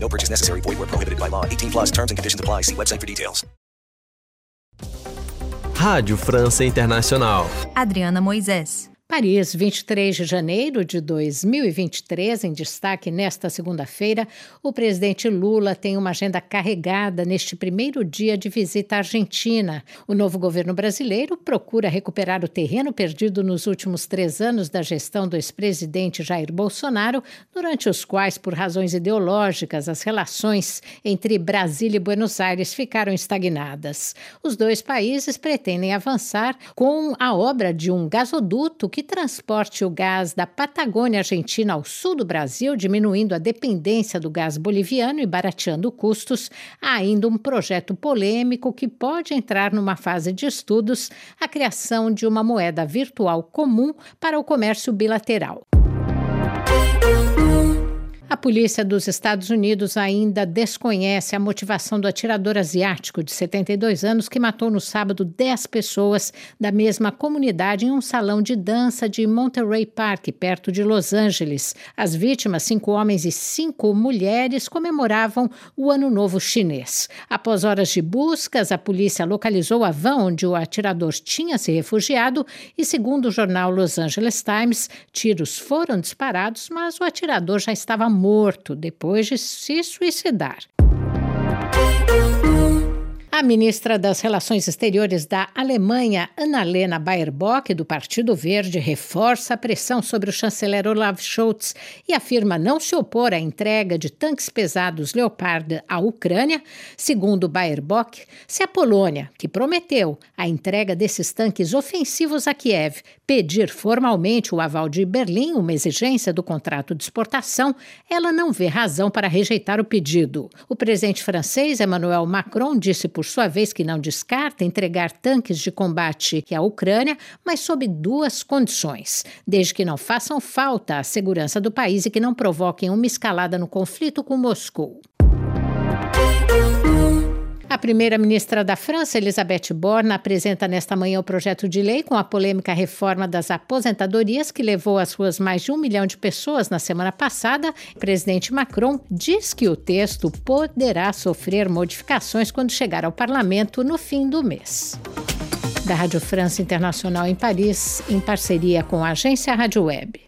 No purchase necessary. Void where prohibited by law. 18 plus terms and conditions apply. See website for details. Rádio França Internacional. Adriana Moisés. Paris, 23 de janeiro de 2023, em destaque nesta segunda-feira, o presidente Lula tem uma agenda carregada neste primeiro dia de visita à Argentina. O novo governo brasileiro procura recuperar o terreno perdido nos últimos três anos da gestão do ex-presidente Jair Bolsonaro, durante os quais, por razões ideológicas, as relações entre Brasília e Buenos Aires ficaram estagnadas. Os dois países pretendem avançar com a obra de um gasoduto que transporte o gás da Patagônia Argentina ao sul do Brasil, diminuindo a dependência do gás boliviano e barateando custos, há ainda um projeto polêmico que pode entrar numa fase de estudos a criação de uma moeda virtual comum para o comércio bilateral. A polícia dos Estados Unidos ainda desconhece a motivação do atirador asiático de 72 anos que matou no sábado 10 pessoas da mesma comunidade em um salão de dança de Monterey Park, perto de Los Angeles. As vítimas, cinco homens e cinco mulheres, comemoravam o Ano Novo Chinês. Após horas de buscas, a polícia localizou a van onde o atirador tinha se refugiado e, segundo o jornal Los Angeles Times, tiros foram disparados, mas o atirador já estava morto depois de se suicidar. A ministra das Relações Exteriores da Alemanha, Annalena Baerbock, do Partido Verde, reforça a pressão sobre o chanceler Olaf Scholz e afirma não se opor à entrega de tanques pesados Leopard à Ucrânia. Segundo Baerbock, se a Polônia, que prometeu a entrega desses tanques ofensivos a Kiev, pedir formalmente o aval de Berlim, uma exigência do contrato de exportação, ela não vê razão para rejeitar o pedido. O presidente francês Emmanuel Macron disse por sua vez que não descarta entregar tanques de combate à Ucrânia, mas sob duas condições: desde que não façam falta à segurança do país e que não provoquem uma escalada no conflito com Moscou. A primeira-ministra da França, Elisabeth Borne, apresenta nesta manhã o projeto de lei com a polêmica reforma das aposentadorias que levou às ruas mais de um milhão de pessoas na semana passada. O presidente Macron diz que o texto poderá sofrer modificações quando chegar ao parlamento no fim do mês. Da Rádio França Internacional em Paris, em parceria com a agência Rádio Web.